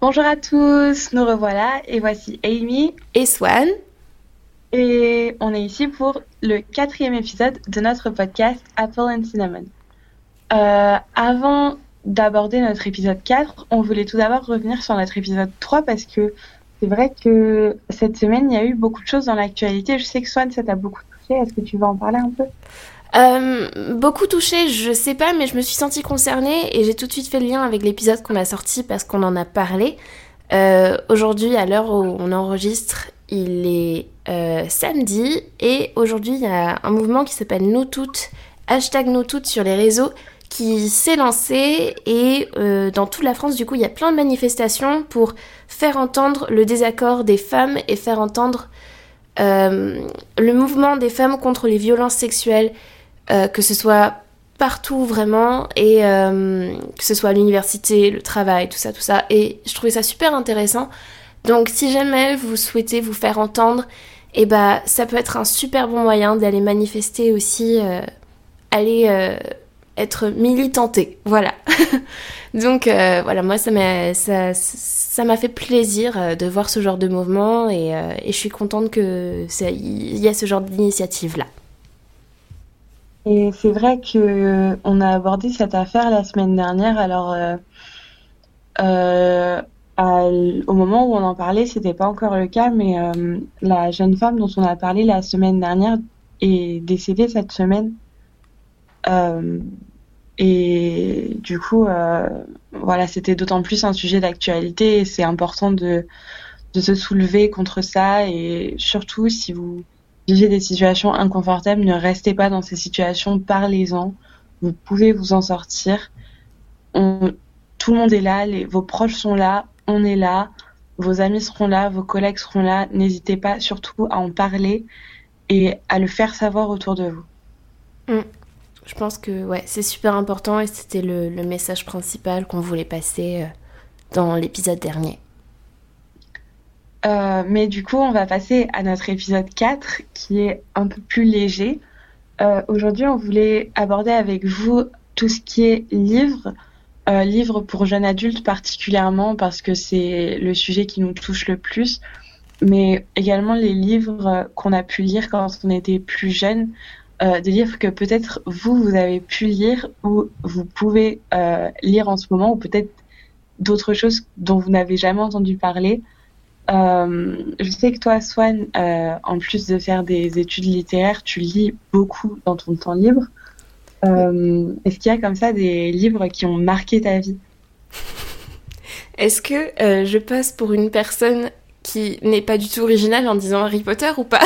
Bonjour à tous, nous revoilà et voici Amy et Swan. Et on est ici pour le quatrième épisode de notre podcast Apple and Cinnamon. Euh, avant d'aborder notre épisode 4, on voulait tout d'abord revenir sur notre épisode 3 parce que c'est vrai que cette semaine, il y a eu beaucoup de choses dans l'actualité. Je sais que Swan, ça t'a beaucoup touché. Est-ce que tu veux en parler un peu? Euh, beaucoup touché, je sais pas, mais je me suis sentie concernée et j'ai tout de suite fait le lien avec l'épisode qu'on a sorti parce qu'on en a parlé. Euh, Aujourd'hui, à l'heure où on enregistre, il est euh, samedi et aujourd'hui il y a un mouvement qui s'appelle Nous Toutes, hashtag Nous Toutes sur les réseaux qui s'est lancé et dans toute la France du coup il y a plein de manifestations pour faire entendre le désaccord des femmes et faire entendre le mouvement des femmes contre les violences sexuelles euh, que ce soit partout vraiment et euh, que ce soit l'université, le travail, tout ça, tout ça. Et je trouvais ça super intéressant. Donc si jamais vous souhaitez vous faire entendre, et eh bah ça peut être un super bon moyen d'aller manifester aussi, euh, aller être militanté. Voilà. Donc voilà, moi ça m'a fait plaisir de voir ce genre de mouvement et, je suis contente que il y a ce genre d'initiative là. Et c'est vrai que on a abordé cette affaire la semaine dernière. Alors, euh, euh, au moment où on en parlait, c'était pas encore le cas, mais euh, la jeune femme dont on a parlé la semaine dernière est décédée cette semaine. et du coup, voilà, c'était d'autant plus un sujet d'actualité et c'est important de, de se soulever contre ça et surtout si vous des situations inconfortables, ne restez pas dans ces situations, parlez-en. Vous pouvez vous en sortir. tout le monde est là, vos proches sont là, on est là, vos amis seront là, vos collègues seront là. N'hésitez pas surtout à en parler et à le faire savoir autour de vous. Mm. Je pense que ouais, c'est super important et c'était le, message principal qu'on voulait passer euh, dans l'épisode dernier. Euh, mais du coup, on va passer à notre épisode 4 qui est un peu plus léger. Euh, Aujourd'hui, on voulait aborder avec vous tout ce qui est livres, euh, livres pour jeunes adultes particulièrement parce que c'est le sujet qui nous touche le plus, mais également les livres qu'on a pu lire quand on était plus jeune, euh, des livres que peut-être vous, vous avez pu lire ou vous pouvez euh, lire en ce moment, ou peut-être d'autres choses dont vous n'avez jamais entendu parler. Euh, je sais que toi, Swan, euh, en plus de faire des études littéraires, tu lis beaucoup dans ton temps libre. Euh, est-ce qu'il y a comme ça des livres qui ont marqué ta vie? Est-ce que je passe pour une personne qui n'est pas du tout originale en disant Harry Potter ou pas?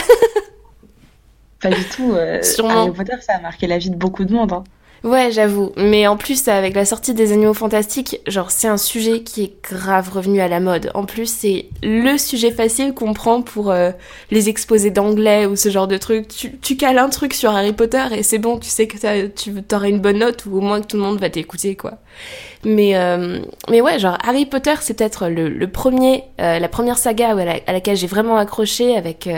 Pas du tout. Harry Potter, ça a marqué la vie de beaucoup de monde. Hein. Ouais, j'avoue. Mais en plus, avec la sortie des Animaux Fantastiques, genre, c'est un sujet qui est grave revenu à la mode. En plus, c'est le sujet facile qu'on prend pour euh, les exposés d'anglais ou ce genre de truc. Tu, tu cales un truc sur Harry Potter et c'est bon, tu sais que tu auras une bonne note ou au moins que tout le monde va t'écouter, quoi. Mais, euh, mais ouais, genre, Harry Potter, c'est peut-être le, premier, euh, la première saga à, laquelle j'ai vraiment accroché avec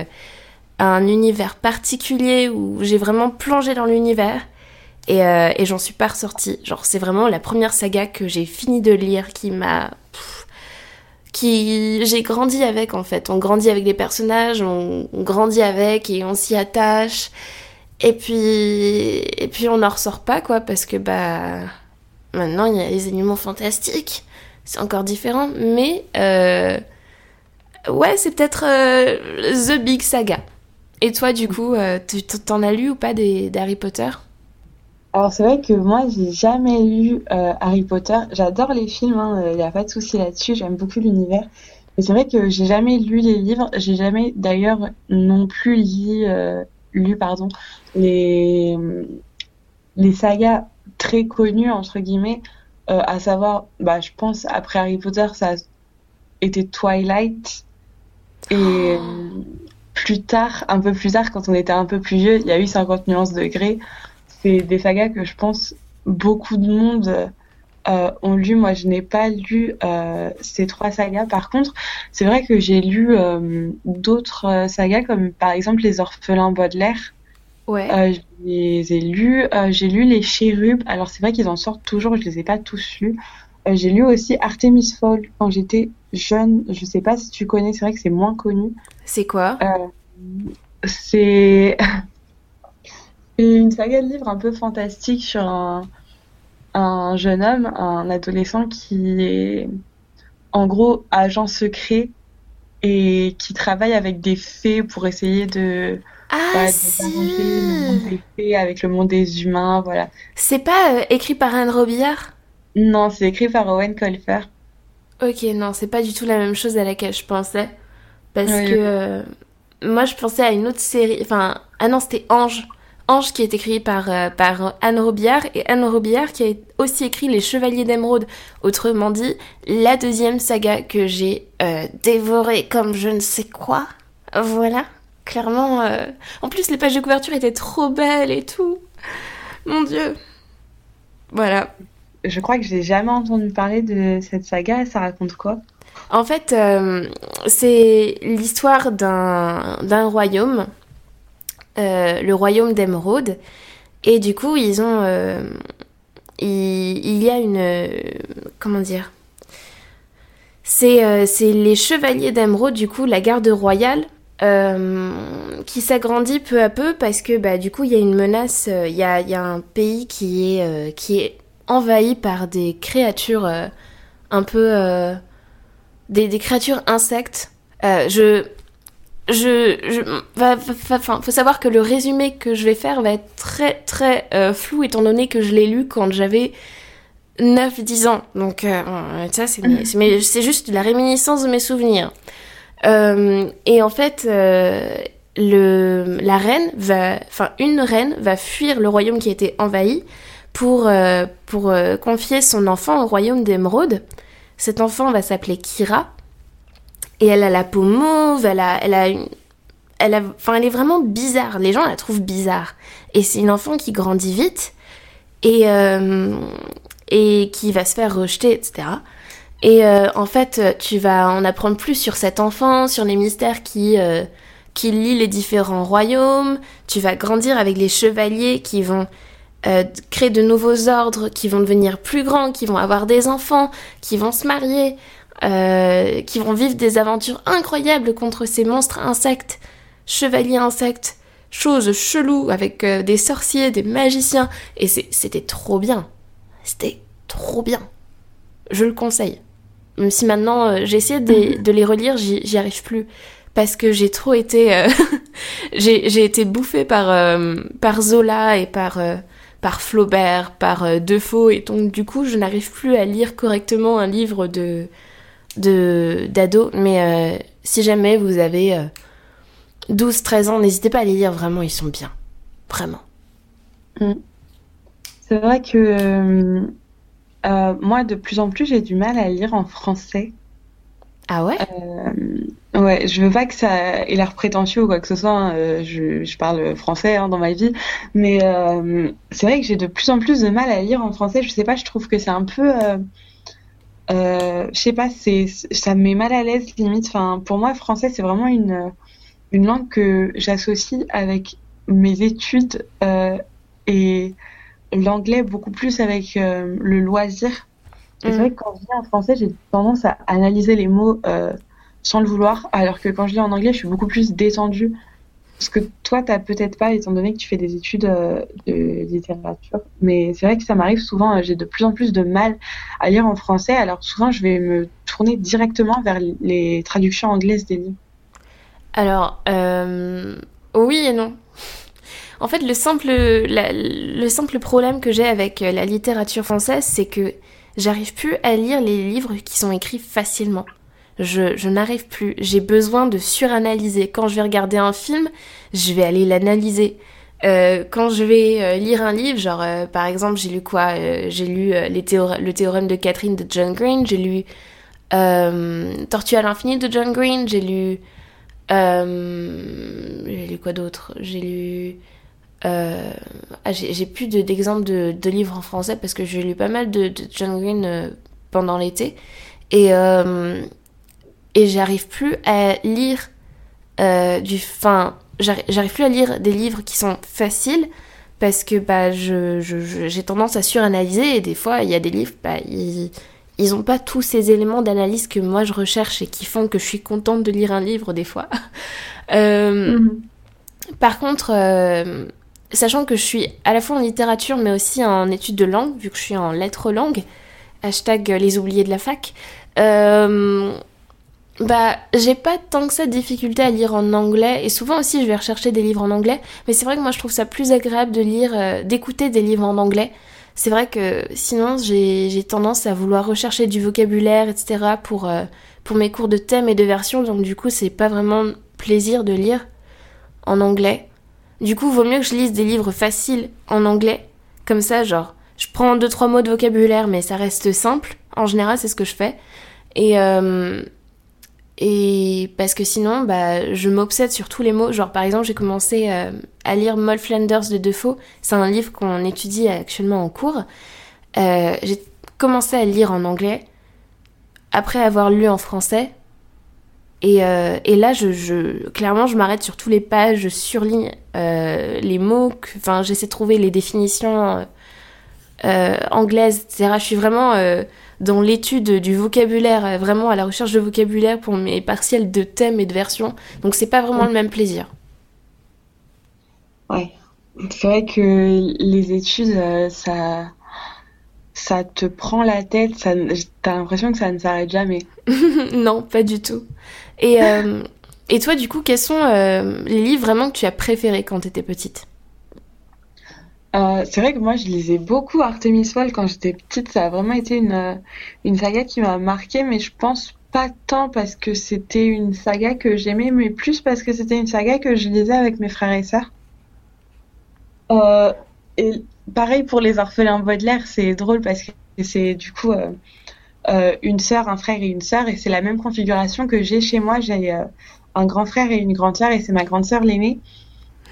un univers particulier où j'ai vraiment plongé dans l'univers. Et, euh, et j'en suis pas ressortie. Genre, c'est vraiment la première saga que j'ai fini de lire qui m'a. qui. J'ai grandi avec en fait. On grandit avec les personnages, on, grandit avec et on s'y attache. Et puis. Et puis on n'en ressort pas quoi, parce que bah. Maintenant, il y a les animaux fantastiques. C'est encore différent. Mais. Euh, ouais, c'est peut-être euh, The Big Saga. Et toi, du coup, tu t'en as lu ou pas des d'Harry Potter? Alors c'est vrai que moi j'ai jamais lu euh, Harry Potter. J'adore les films, il hein, n'y a pas de souci là-dessus. J'aime beaucoup l'univers. Mais c'est vrai que j'ai jamais lu les livres. J'ai jamais d'ailleurs non plus lu, euh, lu pardon, les les sagas très connues entre guillemets, euh, à savoir, bah je pense après Harry Potter ça a été Twilight et plus tard, un peu plus tard quand on était un peu plus vieux, il y a eu 50 nuances de Grey c'est des sagas que je pense beaucoup de monde euh, ont lu. Moi, je n'ai pas lu euh, ces trois sagas. Par contre, c'est vrai que j'ai lu euh, d'autres sagas, comme par exemple Les Orphelins Baudelaire. Ouais. je les ai lus. j'ai lu Les Chérubes. Alors, c'est vrai qu'ils en sortent toujours. Je les ai pas tous lus. j'ai lu aussi Artemis Fowl quand j'étais jeune. Je sais pas si tu connais, c'est vrai que c'est moins connu. C'est quoi? C'est une saga de livres un peu fantastique sur un, un jeune homme, un adolescent qui est en gros agent secret et qui travaille avec des fées pour essayer de ah, si. le monde des fées avec le monde des humains, voilà. C'est pas euh, écrit par Anne Robillard? Non, c'est écrit par Owen Colfer. Ok, non, c'est pas du tout la même chose à laquelle je pensais. Parce que euh, moi, je pensais à une autre série. Enfin, ah non, c'était Ange. Ange qui est écrit par, euh, par Anne Robillard et Anne Robillard qui a aussi écrit Les Chevaliers d'Émeraude. Autrement dit, la deuxième saga que j'ai euh, dévorée comme je ne sais quoi. Voilà, clairement. Euh, en plus, les pages de couverture étaient trop belles et tout. Mon dieu. Voilà. Je crois que j'ai jamais entendu parler de cette saga. Ça raconte quoi? En fait, c'est l'histoire d'un royaume euh, le royaume d'Emeraude. Et du coup, ils ont. Euh, il, y a une. Euh, comment dire C'est les chevaliers d'Emeraude, du coup, la garde royale. qui s'agrandit peu à peu parce que bah, du coup il y a une menace, il y a, y, a, un pays qui est, qui est envahi par des créatures un peu... Des, des, créatures insectes. je, je, faut savoir que le résumé que je vais faire va être très très euh, flou étant donné que je l'ai lu quand j'avais 9-10 ans. Donc euh, ça c'est c'est juste la réminiscence de mes souvenirs. Euh, et en fait le la reine va enfin une reine va fuir le royaume qui a été envahi pour pour confier son enfant au royaume d'Émeraude. Cet enfant va s'appeler Kira et elle a la peau mauve, elle a, elle a une, elle a, enfin, elle est vraiment bizarre. Les gens la trouvent bizarre. Et c'est une enfant qui grandit vite et euh, et qui va se faire rejeter, etc. Et euh, en fait, tu vas en apprendre plus sur cet enfant, sur les mystères qui euh, qui lient les différents royaumes. Tu vas grandir avec les chevaliers qui vont créer de nouveaux ordres, qui vont devenir plus grands, qui vont avoir des enfants, qui vont se marier. Euh, qui vont vivre des aventures incroyables contre ces monstres insectes, chevaliers insectes, choses cheloues avec euh, des sorciers, des magiciens, et c'était trop bien. C'était trop bien. Je le conseille. Même si maintenant euh, j'ai essayé de, de, les relire, j'y arrive plus. Parce que j'ai trop été. j'ai été bouffée par, par Zola et par par Flaubert, par Defoe, et donc du coup je n'arrive plus à lire correctement un livre de, de d'ados, mais euh, si jamais vous avez 12-13 euh, ans, n'hésitez pas à les lire, vraiment, ils sont bien. Vraiment. Mm. C'est vrai que euh, moi, de plus en plus, j'ai du mal à lire en français. Ah ouais? Ouais, je veux pas que ça ait l'air prétentieux ou quoi que ce soit. Hein, je, je, parle français hein, dans ma vie, mais c'est vrai que j'ai de plus en plus de mal à lire en français. Je sais pas, je trouve que c'est un peu je sais pas, c'est ça me met mal à l'aise limite. Enfin, pour moi, français c'est vraiment une une langue que j'associe avec mes études euh, et l'anglais beaucoup plus avec euh, le loisir. Et c'est vrai mm. que quand je lis en français, j'ai tendance à analyser les mots euh, sans le vouloir, alors que quand je lis en anglais, je suis beaucoup plus détendue ce que toi, tu n'as peut-être pas, étant donné que tu fais des études euh, de littérature. Mais c'est vrai que ça m'arrive souvent, euh, j'ai de plus en plus de mal à lire en français, alors souvent je vais me tourner directement vers les traductions anglaises des livres. Alors, euh, oui et non. En fait, le simple, le simple problème que j'ai avec la littérature française, c'est que j'arrive plus à lire les livres qui sont écrits facilement. Je, n'arrive plus. J'ai besoin de suranalyser. Quand je vais regarder un film, je vais aller l'analyser. Euh, quand je vais euh, lire un livre, genre euh, par exemple j'ai lu quoi J'ai lu le théorème de Catherine de John Green, j'ai lu Tortue à l'infini de John Green, j'ai lu j'ai lu quoi d'autre? J'ai lu ah, j'ai plus d'exemples de, de, livres en français parce que j'ai lu pas mal de, de John Green pendant l'été et et j'arrive plus à lire euh, du fin j'arrive plus à lire des livres qui sont faciles parce que bah je j'ai tendance à suranalyser et des fois il y a des livres bah ils, ils n'ont pas tous ces éléments d'analyse que moi je recherche et qui font que je suis contente de lire un livre des fois. Euh, mhm. Par contre, euh, sachant que je suis à la fois en littérature mais aussi en études de langue, vu que je suis en lettres langue, hashtag les oubliés de la fac, euh, bah, j'ai pas tant que ça de difficulté à lire en anglais et souvent aussi je vais rechercher des livres en anglais, mais c'est vrai que moi je trouve ça plus agréable de lire, d'écouter des livres en anglais c'est vrai que sinon j'ai tendance à vouloir rechercher du vocabulaire, etc. pour, euh, pour mes cours de thème et de version, donc du coup c'est pas vraiment plaisir de lire en anglais. Du coup, vaut mieux que je lise des livres faciles en anglais, comme ça, genre, je prends deux trois mots de vocabulaire, mais ça reste simple. En général, c'est ce que je fais. Et, euh, et parce que sinon, bah, je m'obsède sur tous les mots. Genre, par exemple, j'ai commencé euh, à lire Moll Flanders de Defoe. C'est un livre qu'on étudie actuellement en cours. Euh, j'ai commencé à lire en anglais après avoir lu en français. Et, euh, et là, je, je, clairement, je m'arrête sur tous les pages, je surligne les mots. Enfin, j'essaie de trouver les définitions anglaises, etc. Je suis vraiment dans l'étude du vocabulaire, euh, vraiment à la recherche de vocabulaire pour mes partiels de thèmes et de versions. Donc c'est pas vraiment le même plaisir. Ouais. C'est vrai que les études, euh, ça, ça te prend la tête, ça, t'as l'impression que ça ne s'arrête jamais. non, pas du tout. Et, euh, et toi, du coup, quels sont les livres vraiment que tu as préférés quand tu étais petite? Euh, c'est vrai que moi, je lisais beaucoup Artemis Fowl quand j'étais petite. Ça a vraiment été une, euh, une saga qui m'a marquée, mais je pense pas tant parce que c'était une saga que j'aimais, mais plus parce que c'était une saga que je lisais avec mes frères et sœurs. Euh, et pareil pour les orphelins Baudelaire, c'est drôle parce que c'est du coup une sœur, un frère et une sœur, et c'est la même configuration que j'ai chez moi. J'ai un grand frère et une grande sœur, et c'est ma grande sœur l'aînée.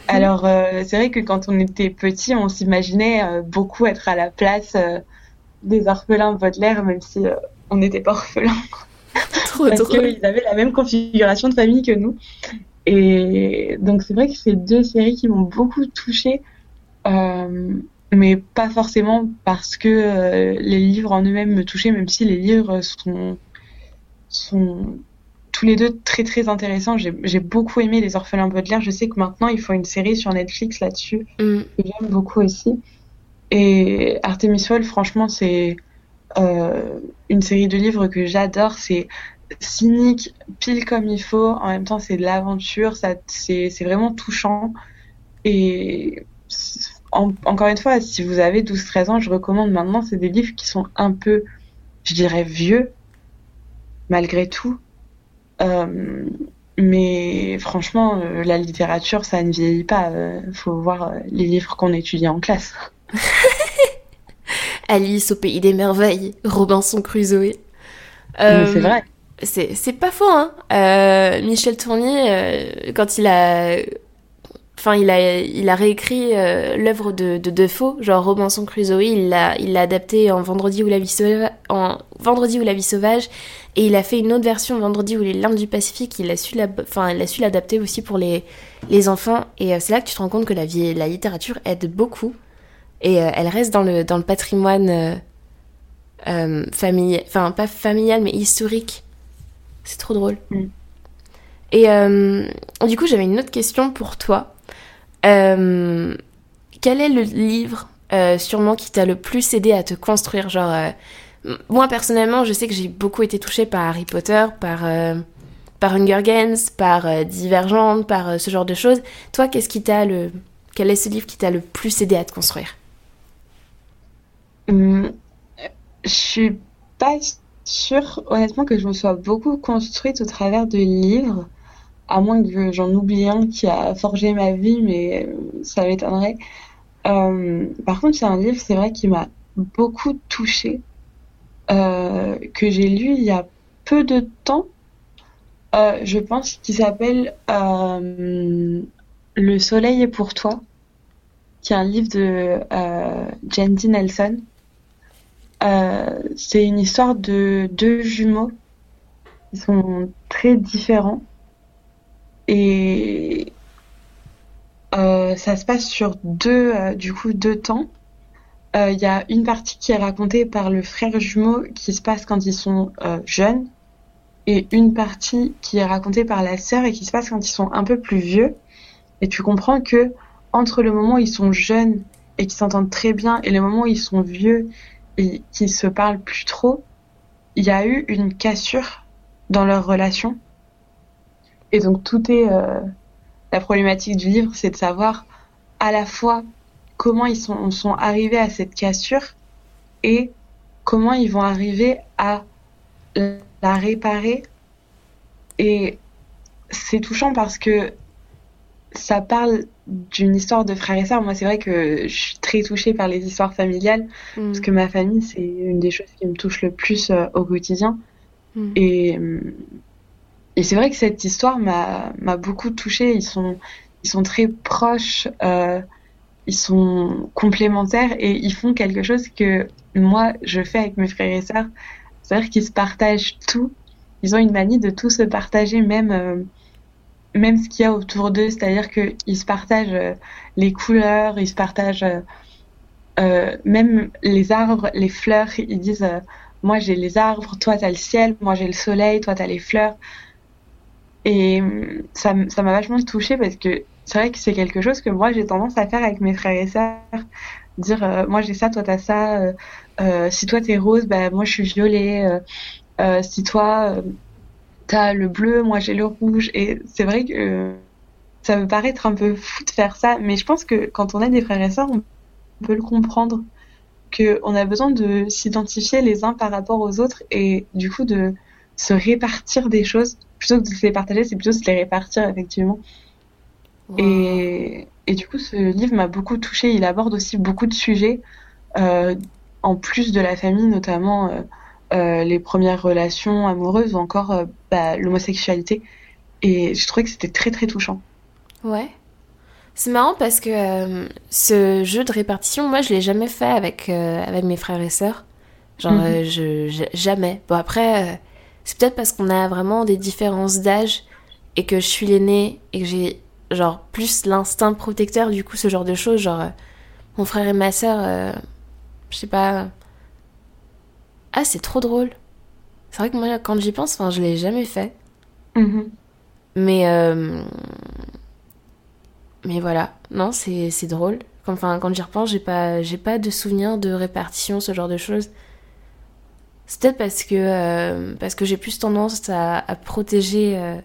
Alors, euh, c'est vrai que quand on était petit, on s'imaginait euh, beaucoup être à la place euh, des orphelins Baudelaire, même si on n'était pas orphelins. Trop Parce qu'ils avaient la même configuration de famille que nous. Et donc, c'est vrai que c'est deux séries qui m'ont beaucoup touchée, mais pas forcément parce que les livres en eux-mêmes me touchaient, même si les livres sont, sont tous les deux très très intéressants. J'ai beaucoup aimé Les Orphelins Baudelaire. Je sais que maintenant ils font une série sur Netflix là-dessus mm. j'aime beaucoup aussi. Et Artemis Fowl, franchement, c'est euh, une série de livres que j'adore. C'est cynique, pile comme il faut. En même temps, c'est de l'aventure. C'est vraiment touchant. Et encore une fois, si vous avez 12-13 ans, je recommande maintenant. C'est des livres qui sont un peu, je dirais, vieux, malgré tout. Euh, mais franchement, euh, la littérature, ça ne vieillit pas. Il euh, faut voir les livres qu'on étudie en classe. Alice au pays des merveilles, Robinson Crusoe. c'est vrai. C'est pas faux, hein. Michel Tournier, quand il a Enfin, il a, il a réécrit l'œuvre de, de Defoe, genre Robinson Crusoe, il l'a il adapté en Vendredi ou la vie sauvage, en Vendredi ou la vie sauvage, et il a fait une autre version Vendredi ou les larmes du Pacifique, il a su l'adapter aussi pour les, les enfants. Et euh, c'est là que tu te rends compte que la, vie, la littérature aide beaucoup. Et euh, elle reste dans le, dans le patrimoine euh, familial, enfin pas familial mais historique. C'est trop drôle. Mm. Et du coup, j'avais une autre question pour toi. Quel est le livre sûrement qui t'a le plus aidé à te construire Genre, moi personnellement, je sais que j'ai beaucoup été touchée par Harry Potter, par, euh, Hunger Games, par euh, Divergente, par euh, ce genre de choses. Toi, qu'est-ce qui t'a le. Quel est ce livre qui t'a le plus aidé à te construire? Hum, Je suis pas sûre, honnêtement, que je me sois beaucoup construite au travers de livres, à moins que j'en oublie un qui a forgé ma vie, mais ça m'étonnerait. par contre, c'est un livre, c'est vrai, qui m'a beaucoup touchée euh, que j'ai lu il y a peu de temps, euh, je pense, qui s'appelle euh, Le soleil est pour toi, qui est un livre de euh, Jandy Nelson. c'est une histoire de deux jumeaux qui sont très différents et ça se passe sur deux, du coup, deux temps. il y a une partie qui est racontée par le frère jumeau qui se passe quand ils sont jeunes et une partie qui est racontée par la sœur et qui se passe quand ils sont un peu plus vieux. Et tu comprends que entre le moment où ils sont jeunes et qui s'entendent très bien et le moment où ils sont vieux et qui se parlent plus trop, il y a eu une cassure dans leur relation. Et donc tout est euh, la problématique du livre, c'est de savoir à la fois comment ils sont, sont arrivés à cette cassure et comment ils vont arriver à la réparer. Et c'est touchant parce que ça parle d'une histoire de frères et sœurs. Moi, c'est vrai que je suis très touchée par les histoires familiales mm. parce que ma famille, c'est une des choses qui me touche le plus euh, au quotidien. Mm. Et, et c'est vrai que cette histoire m'a beaucoup touchée. Ils sont, ils sont très proches, euh, ils sont complémentaires et ils font quelque chose que moi, je fais avec mes frères et sœurs. C'est-à-dire qu'ils se partagent tout. Ils ont une manie de tout se partager, même, euh, même ce qu'il y a autour d'eux. C'est-à-dire qu'ils se partagent euh, les couleurs, ils se partagent même les arbres, les fleurs. Ils disent Moi j'ai les arbres, toi t'as le ciel, moi j'ai le soleil, toi t'as les fleurs. Et ça m'a vachement touchée parce que c'est vrai que c'est quelque chose que moi j'ai tendance à faire avec mes frères et sœurs. Dire Moi j'ai ça, toi t'as ça euh, si toi t'es rose, bah moi je suis violet. Euh, euh, si toi t'as le bleu, moi j'ai le rouge. Et c'est vrai que ça me paraît être un peu fou de faire ça, mais je pense que quand on est des frères et sœurs, on peut le comprendre. Qu'on a besoin de s'identifier les uns par rapport aux autres et du coup de se répartir des choses. Plutôt que de se les partager, c'est plutôt de se les répartir effectivement. Et, et, du coup, ce livre m'a beaucoup touchée. Il aborde aussi beaucoup de sujets euh, en plus de la famille, notamment euh, euh, les premières relations amoureuses ou encore bah, l'homosexualité. Et je trouvais que c'était très très touchant. Ouais. C'est marrant parce que ce jeu de répartition, moi je l'ai jamais fait avec, avec mes frères et sœurs. Genre, mhm. je, jamais. Bon, après, c'est peut-être parce qu'on a vraiment des différences d'âge et que je suis l'aînée et que j'ai genre plus l'instinct protecteur, du coup, ce genre de choses. Genre, mon frère et ma sœur, je sais pas. Ah, c'est trop drôle. C'est vrai que moi, quand j'y pense, enfin, je l'ai jamais fait. Mm-hmm. Mais. Euh, mais voilà. Non, c'est drôle. Enfin, quand j'y repense, j'ai pas, pas de souvenir de répartition, ce genre de choses. C'est peut-être parce que, euh, parce que j'ai plus tendance à, protéger, euh,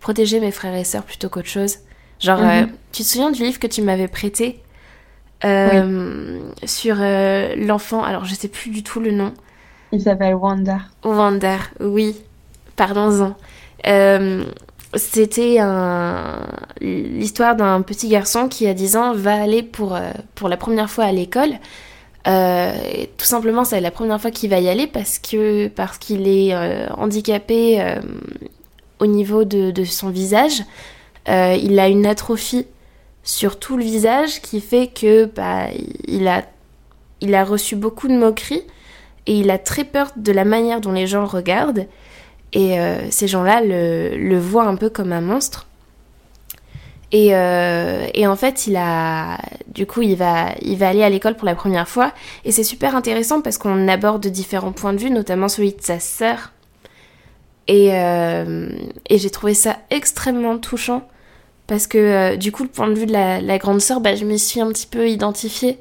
protéger mes frères et sœurs plutôt qu'autre chose. Genre, mm-hmm. tu te souviens du livre que tu m'avais prêté euh, sur euh, l'enfant. Alors, je sais plus du tout le nom. Il s'appelle Wanda. Wanda, oui. Pardon-en. Euh, c'était un... l'histoire d'un petit garçon qui, à 10 ans, va aller pour, pour la première fois à l'école. Tout simplement, c'est la première fois qu'il va y aller parce qu'il est handicapé au niveau de, de son visage. il a une atrophie sur tout le visage qui fait que bah, il, a, reçu beaucoup de moqueries et il a très peur de la manière dont les gens le regardent. Et euh, ces gens-là le, voient un peu comme un monstre. Et, euh, et, en fait, il a, du coup, il va, il va aller à l'école pour la première fois. Et c'est super intéressant parce qu'on aborde différents points de vue, notamment celui de sa sœur. Et, euh, j'ai trouvé ça extrêmement touchant parce que euh, du coup, le point de vue de la, grande sœur, bah, je me suis un petit peu identifiée.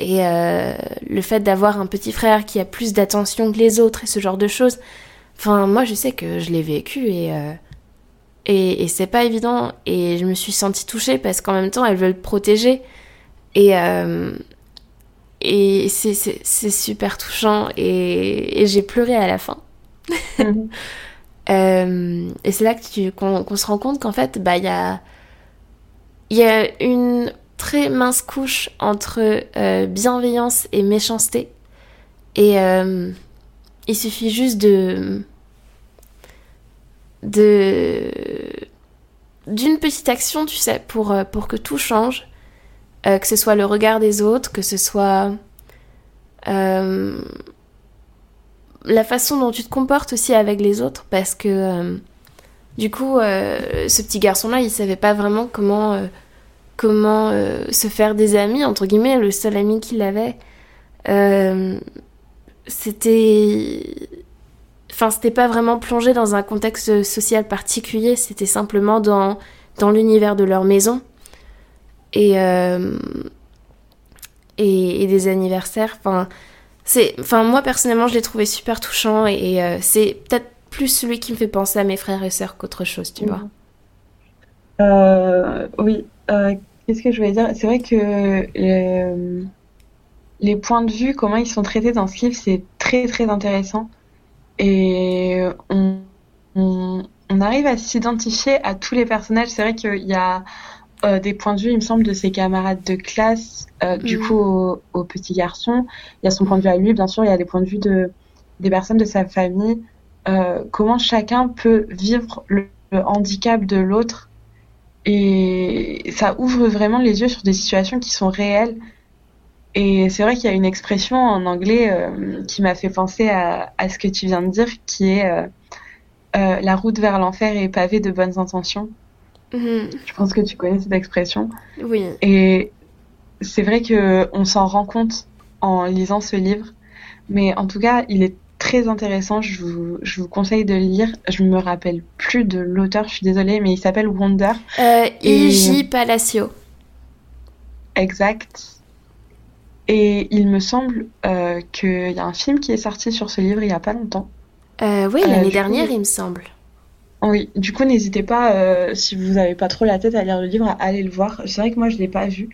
Et le fait d'avoir un petit frère qui a plus d'attention que les autres et ce genre de choses, enfin, moi je sais que je l'ai vécu et, et, et c'est pas évident. Et je me suis sentie touchée parce qu'en même temps, elle veut le protéger. Et, et c'est super touchant. Et, et j'ai pleuré à la fin. Euh, et c'est là qu'on se rend compte qu'en fait, bah, il y a, y a une très mince couche entre euh, bienveillance et méchanceté. Et euh, il suffit juste de. De d'une petite action, tu sais, pour, pour que tout change. que ce soit le regard des autres, que ce soit la façon dont tu te comportes aussi avec les autres, parce que euh, du coup, euh, ce petit garçon-là, il savait pas vraiment comment, euh, comment se faire des amis, entre guillemets, le seul ami qu'il avait. c'était enfin c'était pas vraiment plongé dans un contexte social particulier, c'était simplement dans, dans l'univers de leur maison et, euh, et, des anniversaires. Enfin, c'est, enfin moi personnellement je l'ai trouvé super touchant et, euh, c'est peut-être plus celui qui me fait penser à mes frères et sœurs qu'autre chose, tu vois. Euh, oui. Qu'est-ce que je voulais dire? C'est vrai que les points de vue, comment ils sont traités dans ce livre, c'est très très intéressant et on, on, arrive à s'identifier à tous les personnages. C'est vrai qu'il y a euh, des points de vue, il me semble, de ses camarades de classe, euh, du mm. coup au, au, petit garçon. Il y a son point de vue à lui, bien sûr, il y a des points de vue de, des personnes de sa famille. Euh, comment chacun peut vivre le, le handicap de l'autre. Et ça ouvre vraiment les yeux sur des situations qui sont réelles et c'est vrai qu'il y a une expression en anglais euh, qui m'a fait penser à, à, ce que tu viens de dire, qui est euh, euh, la route vers l'enfer est pavée de bonnes intentions. Mhm. Je pense que tu connais cette expression. Oui. Et c'est vrai que on s'en rend compte en lisant ce livre, mais en tout cas, il est très intéressant. Je vous, je vous conseille de le lire. Je me rappelle plus de l'auteur, je suis désolée, mais il s'appelle Wonder. Euh, E.J. Palacio. Exact. Et il me semble euh, qu'il y a un film qui est sorti sur ce livre il n'y a pas longtemps. Euh, oui, l'année euh, dernière, il me semble. Oui, du coup, n'hésitez pas, si vous n'avez pas trop la tête à lire le livre, à aller le voir. C'est vrai que moi, je ne l'ai pas vu.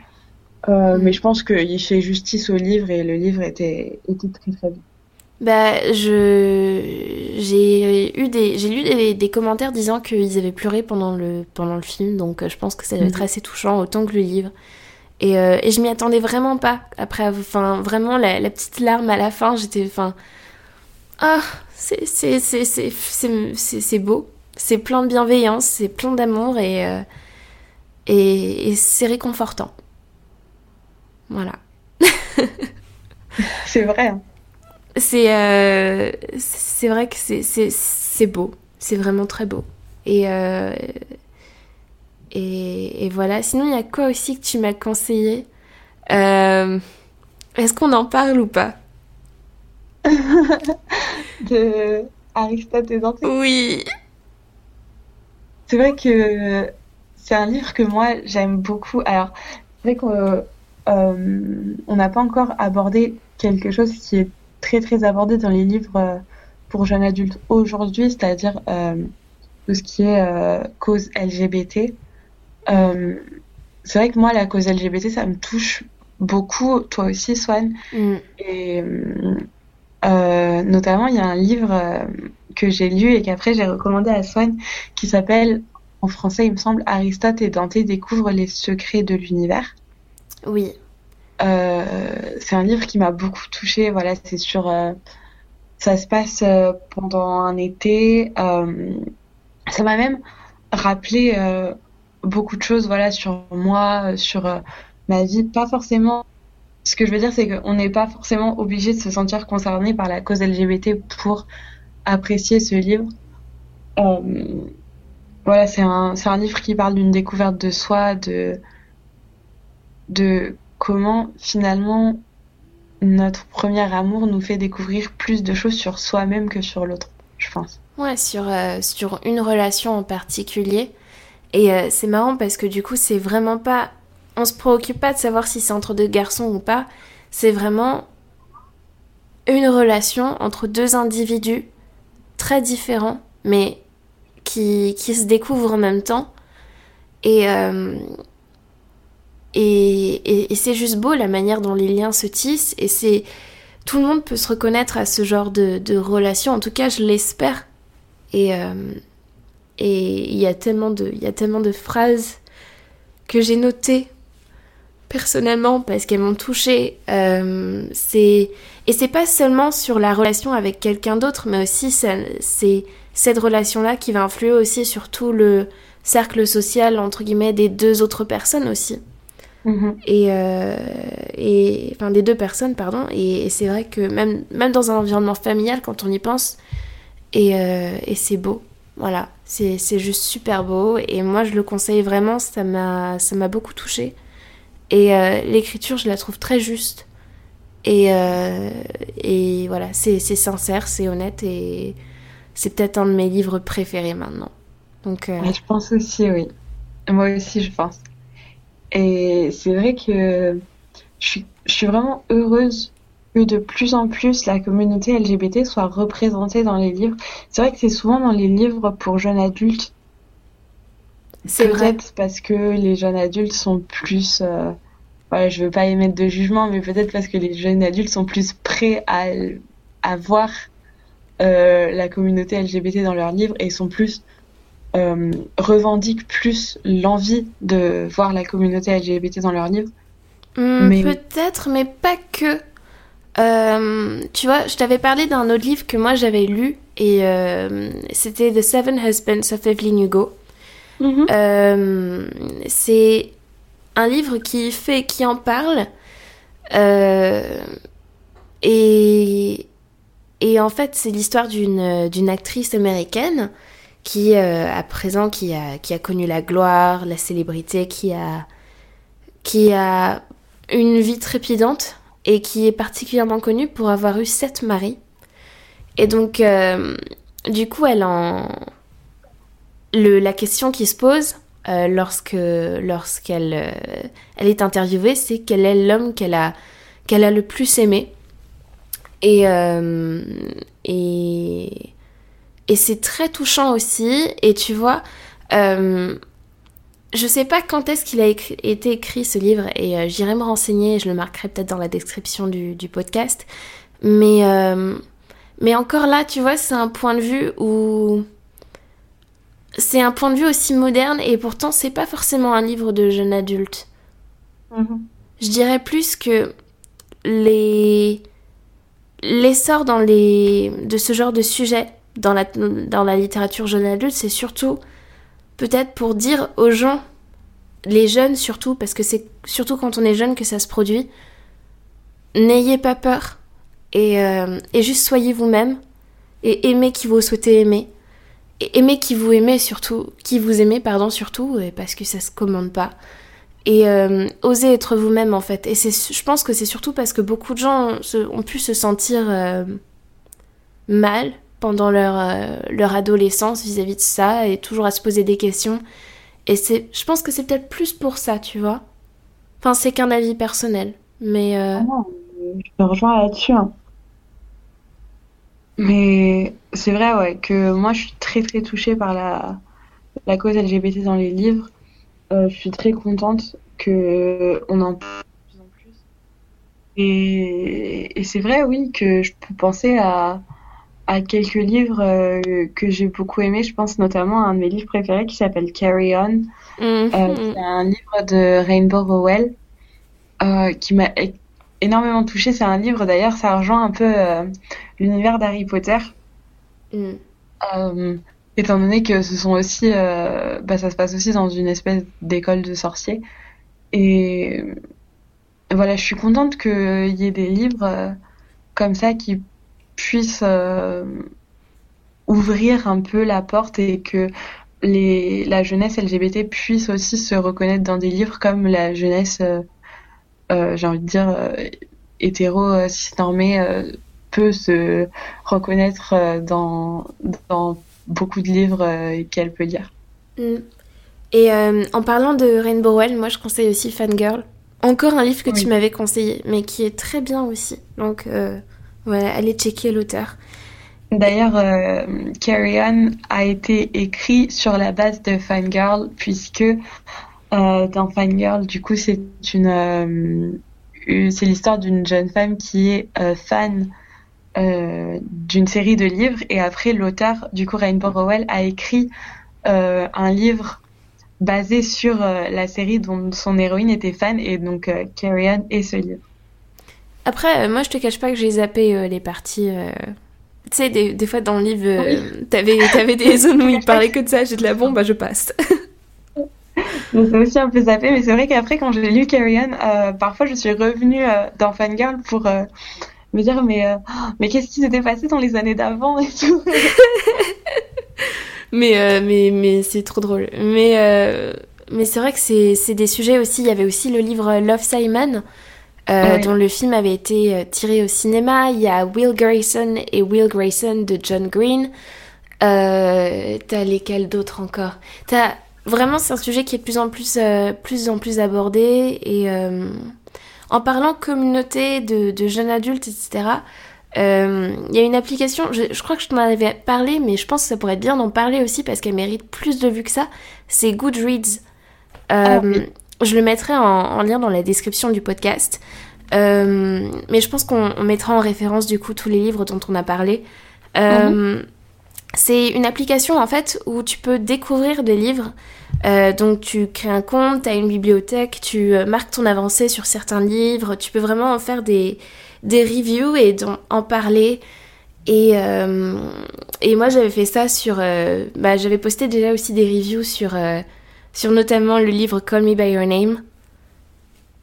Mm. Mais je pense qu'il fait justice au livre et le livre était, était très très bien. Bah, je j'ai eu des j'ai lu des, des, commentaires disant qu'ils avaient pleuré pendant le pendant le film, donc je pense que ça doit être mm. assez touchant autant que le livre. Et, euh, et je m'y attendais vraiment pas. Après, enfin, vraiment, la, la, petite larme à la fin, j'étais, enfin, ah, c'est, c'est, c'est, c'est, c'est, beau. C'est plein de bienveillance, c'est plein d'amour et, euh, et, et c'est réconfortant. Voilà. c'est vrai. Hein. C'est, euh, c'est vrai que c'est, c'est, c'est beau. C'est vraiment très beau. Et, et, voilà. Sinon, il y a quoi aussi que tu m'as conseillé? Euh, Est-ce qu'on en parle ou pas? De Aristote et Dante Oui. C'est vrai que c'est un livre que moi j'aime beaucoup. Alors, c'est vrai qu'on euh, n'a pas encore abordé quelque chose qui est très très abordé dans les livres euh, pour jeunes adultes aujourd'hui, c'est-à-dire tout ce qui est cause LGBT. Euh, c'est vrai que moi, la cause LGBT, ça me touche beaucoup, toi aussi, Swan. Mm. Et euh, notamment, il y a un livre euh, que j'ai lu et qu'après j'ai recommandé à Swan qui s'appelle, en français, il me semble, Aristote et Dante découvrent les secrets de l'univers. Oui. c'est un livre qui m'a beaucoup touchée. Voilà, c'est sur. ça se passe pendant un été. ça m'a même rappelé beaucoup de choses voilà sur moi, sur euh, ma vie, pas forcément ce que je veux dire c'est qu'on n'est pas forcément obligé de se sentir concerné par la cause LGBT pour apprécier ce livre. Euh, voilà, c'est un, c'est un livre qui parle d'une découverte de soi, de, de comment finalement notre premier amour nous fait découvrir plus de choses sur soi-même que sur l'autre, je pense. Ouais, sur, euh, sur une relation en particulier. Et euh, c'est marrant parce que du coup, c'est vraiment pas. On se préoccupe pas de savoir si c'est entre deux garçons ou pas. C'est vraiment une relation entre deux individus très différents, mais qui, qui se découvrent en même temps. Et, euh, et, et, c'est juste beau la manière dont les liens se tissent. Et c'est. Tout le monde peut se reconnaître à ce genre de, de relation. En tout cas, je l'espère. Et. Euh, et il y a tellement de, il y a tellement de phrases que j'ai notées personnellement parce qu'elles m'ont touchée. Euh, c'est et c'est pas seulement sur la relation avec quelqu'un d'autre, mais aussi c'est cette relation-là qui va influer aussi sur tout le cercle social entre guillemets des deux autres personnes aussi. Mm-hmm. Et, euh, et enfin des deux personnes pardon et, c'est vrai que même même dans un environnement familial quand on y pense et, euh, et c'est beau Voilà, c'est juste super beau et moi je le conseille vraiment, ça m'a beaucoup touchée. Et euh, l'écriture, je la trouve très juste. Et, euh, et voilà, c'est sincère, c'est honnête et c'est peut-être un de mes livres préférés maintenant. Donc, euh, Je pense aussi, oui. Moi aussi, je pense. Et c'est vrai que je suis, je suis vraiment heureuse que de plus en plus la communauté LGBT soit représentée dans les livres. C'est vrai que c'est souvent dans les livres pour jeunes adultes. C'est peut-être parce que les jeunes adultes sont plus. Euh, voilà, je veux pas émettre de jugement, mais peut-être parce que les jeunes adultes sont plus prêts à, à voir euh, la communauté LGBT dans leurs livres et sont plus euh, revendiquent plus l'envie de voir la communauté LGBT dans leurs livres. Mais... Peut-être, mais pas que. Euh, tu vois, je t'avais parlé d'un autre livre que moi j'avais lu et euh, c'était The Seven Husbands of Evelyn Hugo. Mhm. Euh, c'est un livre qui fait, qui en parle et et en fait c'est l'histoire d'une d'une actrice américaine qui à présent qui a qui a connu la gloire, la célébrité, qui a qui a une vie trépidante et qui est particulièrement connue pour avoir eu sept maris. Et donc, euh, du coup, elle en... Le, la question qui se pose euh, lorsque lorsqu'elle euh, elle est interviewée, c'est quel est l'homme qu'elle a a le plus aimé. Et et et c'est très touchant aussi. Et tu vois, je sais pas quand est-ce qu'il a été écrit ce livre et euh, j'irai me renseigner, je le marquerai peut-être dans la description du, podcast. Mais, euh, mais encore là, tu vois, c'est un point de vue où. C'est un point de vue aussi moderne et pourtant c'est pas forcément un livre de jeune adulte. Mm-hmm. Je dirais plus que les. L'essor dans les... de ce genre de sujet dans la, dans la littérature jeune adulte, c'est surtout peut-être pour dire aux gens, les jeunes surtout, parce que c'est surtout quand on est jeune que ça se produit, n'ayez pas peur et, euh, et juste soyez vous-même et aimez qui vous souhaitez aimer. Et aimez qui vous aimez surtout, qui vous aimez, pardon, surtout, parce que ça se commande pas. Et euh, osez être vous-même en fait. Et c'est, je pense que c'est surtout parce que beaucoup de gens ont pu se sentir euh, mal pendant leur, euh, leur adolescence vis-à-vis de ça et toujours à se poser des questions. Et c'est, je pense que c'est peut-être plus pour ça, tu vois. Enfin, c'est qu'un avis personnel. Mais. Euh... Ah je te rejoins là-dessus. Hein. Mais c'est vrai, ouais, que moi je suis très très touchée par la, la cause LGBT dans les livres. Euh, je suis très contente que on en plus en plus. Et, et c'est vrai, oui, que je peux penser à à quelques livres euh, que j'ai beaucoup aimé. Je pense notamment à un de mes livres préférés qui s'appelle Carry On. Mhm. Euh, c'est un livre de Rainbow Rowell euh, qui m'a énormément touchée. C'est un livre d'ailleurs, ça rejoint un peu l'univers d'Harry Potter. Mm. étant donné que ce sont aussi, bah, ça se passe aussi dans une espèce d'école de sorciers. Et voilà, je suis contente qu'il y ait des livres comme ça qui puisse euh, ouvrir un peu la porte et que les, la jeunesse LGBT puisse aussi se reconnaître dans des livres comme la jeunesse, euh, euh, j'ai envie de dire, hétéro cis-normée peut se reconnaître dans, dans beaucoup de livres qu'elle peut lire. Mm. Et en parlant de Rainbow Well, moi je conseille aussi Fangirl. Encore un livre que tu m'avais conseillé, mais qui est très bien aussi. Donc voilà, allez checker l'auteur. D'ailleurs, euh, Carry On a été écrit sur la base de Fangirl, puisque euh, dans Fangirl, du coup, c'est une, euh, c'est l'histoire d'une jeune femme qui est euh, fan d'une série de livres, et après, l'auteur, du coup, Rainbow Rowell, a écrit un livre basé sur la série dont son héroïne était fan, et donc Carry On est ce livre. Après, euh, moi, je te cache pas que j'ai zappé euh, les parties. Euh, tu sais, des, des, fois dans le livre, t'avais, avais des zones où il parlait que de ça. J'ai de la bombe, bah je passe. Donc c'est aussi un peu zappé, mais c'est vrai qu'après, quand j'ai lu Carrie parfois je suis revenue dans Fangirl pour me dire mais, mais qu'est-ce qui s'était passé dans les années d'avant et tout. mais, mais, mais c'est trop drôle. Mais, mais c'est vrai que c'est des sujets aussi. Il y avait aussi le livre Love Simon. Dont le film avait été tiré au cinéma. Il y a Will Grayson et Will Grayson de John Green. Euh, T'as lesquels d'autres encore? T'as vraiment c'est un sujet qui est de plus en plus, euh, plus en plus abordé et euh, en parlant communauté de, de jeunes adultes, etc. Euh, il y a une application, je, je, crois que je t'en avais parlé, mais je pense que ça pourrait être bien d'en parler aussi parce qu'elle mérite plus de vues que ça. C'est Goodreads. Ah, je le mettrai en, en, lien dans la description du podcast. mais je pense qu'on mettra en référence du coup tous les livres dont on a parlé. Mhm. C'est une application en fait où tu peux découvrir des livres. Euh, donc tu crées un compte, tu as une bibliothèque, tu euh, marques ton avancée sur certains livres, tu peux vraiment en faire des, des reviews et en parler. Et, euh, et moi j'avais fait ça sur... bah, j'avais posté déjà aussi des reviews sur, sur notamment le livre Call Me By Your Name.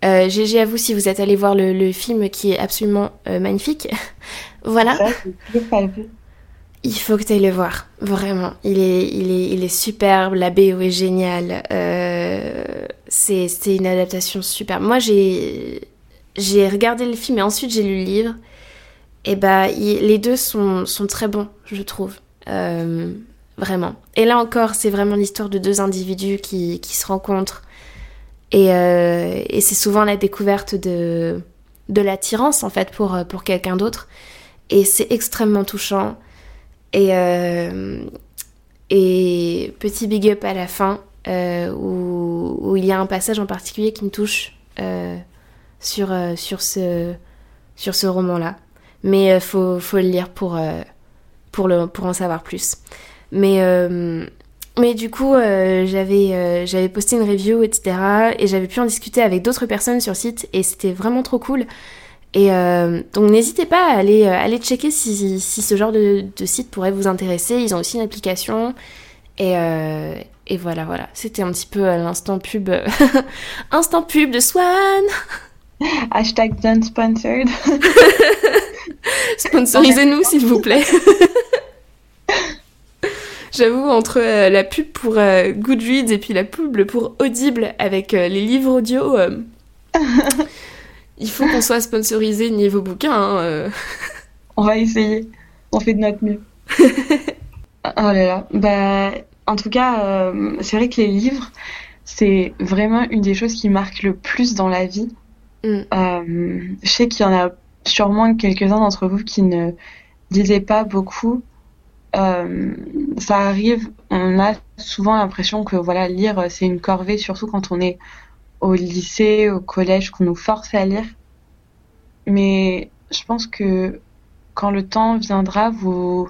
GG à vous si vous êtes allé voir le, le film qui est absolument magnifique. voilà. Ça, il faut que tu ailles le voir, vraiment. Il est, il est, il est superbe, la BO est géniale. Euh, c'est une adaptation superbe. Moi, j'ai regardé le film et ensuite j'ai lu le livre. Et bah, les deux sont, sont, très bons, je trouve. Euh, vraiment. Et là encore, c'est vraiment l'histoire de deux individus qui, qui se rencontrent. Et, euh, et c'est souvent la découverte de, de l'attirance, en fait, pour, pour quelqu'un d'autre. Et c'est extrêmement touchant. Et, euh, et petit big up à la fin, euh, où, où, il y a un passage en particulier qui me touche sur, sur ce, sur ce roman-là. Mais faut, faut, le lire pour, pour, le, pour en savoir plus. Mais, mais du coup, j'avais j'avais posté une review, etc. Et j'avais pu en discuter avec d'autres personnes sur site. Et c'était vraiment trop cool. Et euh, donc n'hésitez pas à aller, euh, aller checker si, si, ce genre de, de, site pourrait vous intéresser. Ils ont aussi une application. Et, euh, et voilà, voilà. C'était un petit peu l'instant pub. instant pub de Swan Hashtag done sponsored. Sponsorisez-nous s'il vous plaît. J'avoue, entre la pub pour Goodreads et puis la pub pour Audible avec les livres audio il faut qu'on soit sponsorisé niveau bouquin. Hein, euh. On va essayer. On fait de notre mieux. oh là là. Bah, en tout cas, euh, c'est vrai que les livres, c'est vraiment une des choses qui marque le plus dans la vie. Mm. Euh, je sais qu'il y en a sûrement quelques-uns d'entre vous qui ne lisaient pas beaucoup. Ça arrive, on a souvent l'impression que voilà, lire c'est une corvée, surtout quand on est au lycée, au collège, qu'on nous force à lire. Mais je pense que quand le temps viendra, vous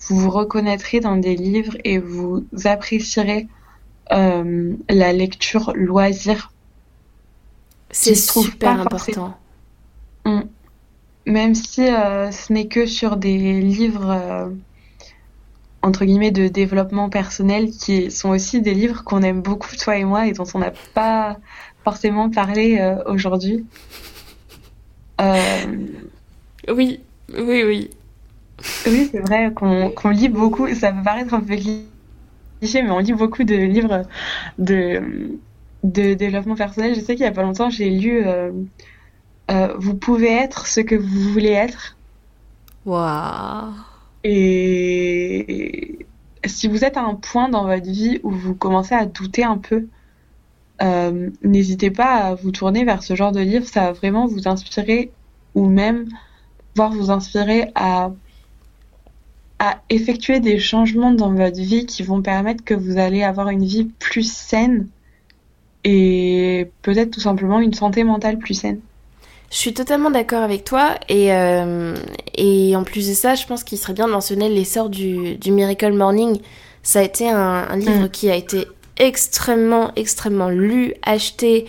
vous, vous reconnaîtrez dans des livres et vous apprécierez euh, la lecture loisir. C'est super important. Mm. Même si euh, ce n'est que sur des livres euh, entre guillemets de développement personnel qui sont aussi des livres qu'on aime beaucoup toi et moi et dont on n'a pas forcément parlé euh, aujourd'hui. Euh, oui, oui, oui. Oui, c'est vrai qu'on lit beaucoup. Ça peut paraître un peu cliché, mais on lit beaucoup de livres de, de développement personnel. Je sais qu'il y a pas longtemps, j'ai lu euh, Vous pouvez être ce que vous voulez être. Waouh! Et si vous êtes à un point dans votre vie où vous commencez à douter un peu, euh, n'hésitez pas à vous tourner vers ce genre de livre. Ça va vraiment vous inspirer ou même voir vous inspirer à, à effectuer des changements dans votre vie qui vont permettre que vous allez avoir une vie plus saine et peut-être tout simplement une santé mentale plus saine. Je suis totalement d'accord avec toi et, euh, et en plus de ça, je pense qu'il serait bien de mentionner l'essor du, du Miracle Morning. Ça a été un, livre mm. qui a été extrêmement, extrêmement lu, acheté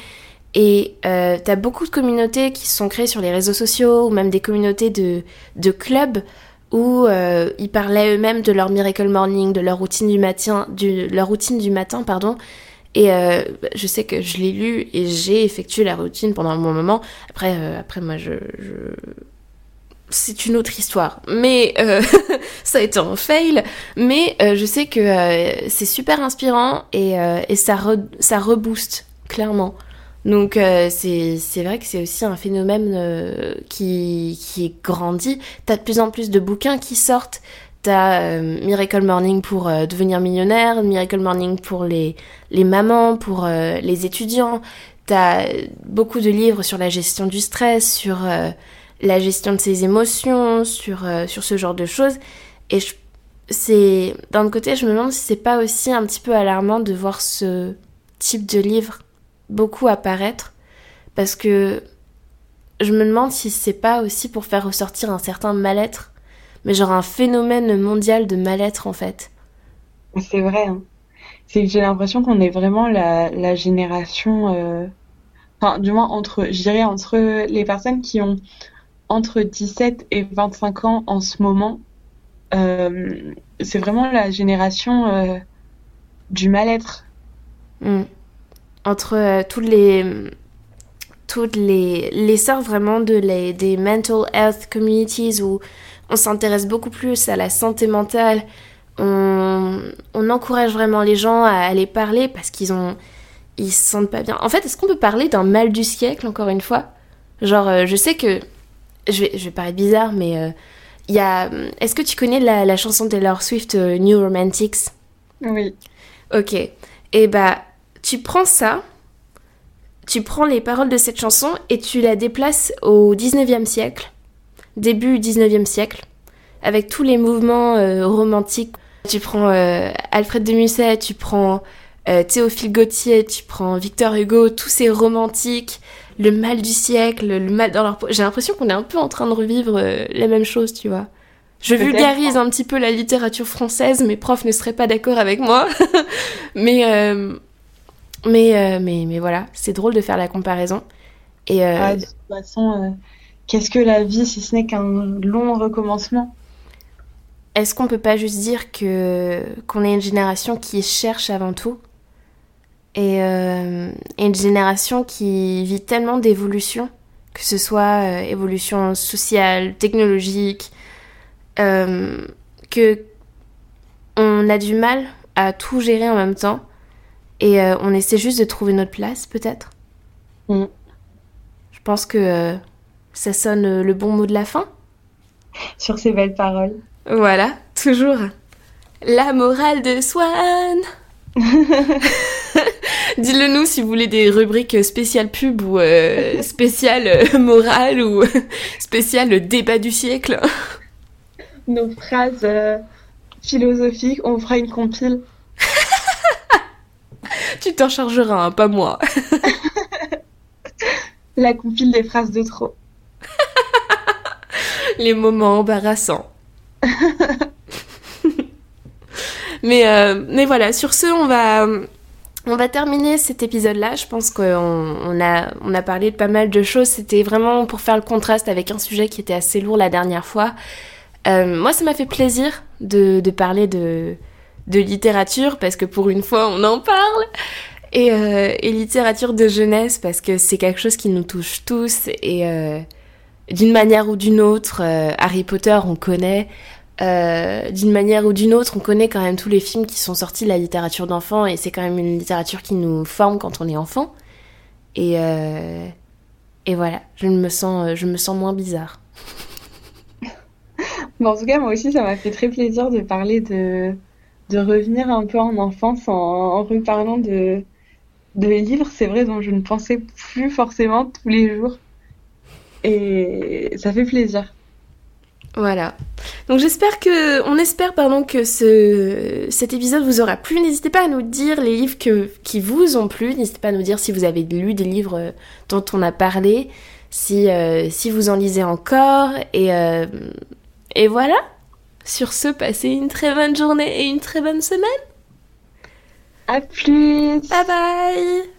et euh, t'as beaucoup de communautés qui se sont créées sur les réseaux sociaux ou même des communautés de, de clubs où euh, ils parlaient eux-mêmes de leur Miracle Morning, de leur routine du matin, du, leur routine du matin, pardon. Et euh, je sais que je l'ai lu et j'ai effectué la routine pendant un bon moment. Après, euh, après moi, je, c'est une autre histoire. Mais euh, ça a été un fail. Mais euh, je sais que euh, c'est super inspirant et, ça, ça rebooste, clairement. Donc c'est vrai que c'est aussi un phénomène qui, qui grandit. T'as de plus en plus de bouquins qui sortent. T'as Miracle Morning pour devenir millionnaire, Miracle Morning pour les, les mamans, pour les étudiants. T'as beaucoup de livres sur la gestion du stress, sur la gestion de ses émotions, sur, euh, sur ce genre de choses. Et c'est d'un côté, je me demande si c'est pas aussi un petit peu alarmant de voir ce type de livre beaucoup apparaître, parce que je me demande si c'est pas aussi pour faire ressortir un certain mal-être, mais genre un phénomène mondial de mal-être en fait. C'est vrai. Hein. C'est j'ai l'impression qu'on est vraiment la, la génération, euh... enfin du moins entre, je dirais entre les personnes qui ont entre 17 et 25 ans en ce moment, euh, c'est vraiment la génération euh, du mal-être. Mm. Entre toutes les toutes les l'essor vraiment de les des mental health communities où on s'intéresse beaucoup plus à la santé mentale, on, on encourage vraiment les gens à aller parler parce qu'ils ont ils se sentent pas bien. En fait, est-ce qu'on peut parler d'un mal du siècle encore une fois? Genre, je sais que je vais, je vais paraître bizarre, mais euh, il y a. Est-ce que tu connais la, la chanson de Taylor Swift, euh, New Romantics? Oui. Ok. Et eh bah, tu prends ça, tu prends les paroles de cette chanson et tu la déplaces au 19e siècle, début 19e siècle, avec tous les mouvements euh, romantiques. Tu prends Alfred de Musset, tu prends Théophile Gautier, tu prends Victor Hugo, tous ces romantiques, le mal du siècle, le mal dans leur peau. J'ai l'impression qu'on est un peu en train de revivre euh, les mêmes choses, tu vois. Je vulgarise un petit peu la littérature française, mes profs ne seraient pas d'accord avec moi. mais, euh, mais, euh, mais, mais voilà, c'est drôle de faire la comparaison. Et ah, de toute façon, qu'est-ce que la vie si ce n'est qu'un long recommencement? Est-ce qu'on peut pas juste dire que qu'on est une génération qui cherche avant tout? Euh, et, une génération qui vit tellement d'évolution, que ce soit euh, évolution sociale, technologique, euh, que on a du mal à tout gérer en même temps et on essaie juste de trouver notre place peut-être? Mm. Je pense que ça sonne le bon mot de la fin? Sur ces belles paroles. Voilà, toujours. La morale de Swan. Dites-le nous si vous voulez des rubriques spéciales pub ou euh, spéciales euh, morales ou spéciales débat du siècle. Nos phrases euh, philosophiques, on fera une compile. tu t'en chargeras, hein, pas moi. La compile des phrases de trop. Les moments embarrassants. mais, mais voilà, sur ce, on va on va terminer cet épisode-là. Je pense qu'on on a, on a parlé de pas mal de choses. C'était vraiment pour faire le contraste avec un sujet qui était assez lourd la dernière fois. Euh, moi, ça m'a fait plaisir de, parler de, de littérature parce que pour une fois, on en parle. Et, euh, littérature de jeunesse parce que c'est quelque chose qui nous touche tous. Et euh, d'une manière ou d'une autre, Harry Potter, on connaît. Euh, d'une manière ou d'une autre, on connaît quand même tous les films qui sont sortis de la littérature d'enfant et c'est quand même une littérature qui nous forme quand on est enfant. Et, euh, et voilà, je me, sens, je me sens moins bizarre. bon, en tout cas, moi aussi, ça m'a fait très plaisir de parler de, de revenir un peu en enfance en, en reparlant de, de livres, c'est vrai, dont je ne pensais plus forcément tous les jours. Et ça fait plaisir. Voilà. Donc j'espère que, on espère pardon que ce, cet épisode vous aura plu. N'hésitez pas à nous dire les livres que, qui vous ont plu. N'hésitez pas à nous dire si vous avez lu des livres euh, dont on a parlé, si, euh, si vous en lisez encore. Et, euh, et voilà. Sur ce, passez une très bonne journée et une très bonne semaine. À plus. Bye bye.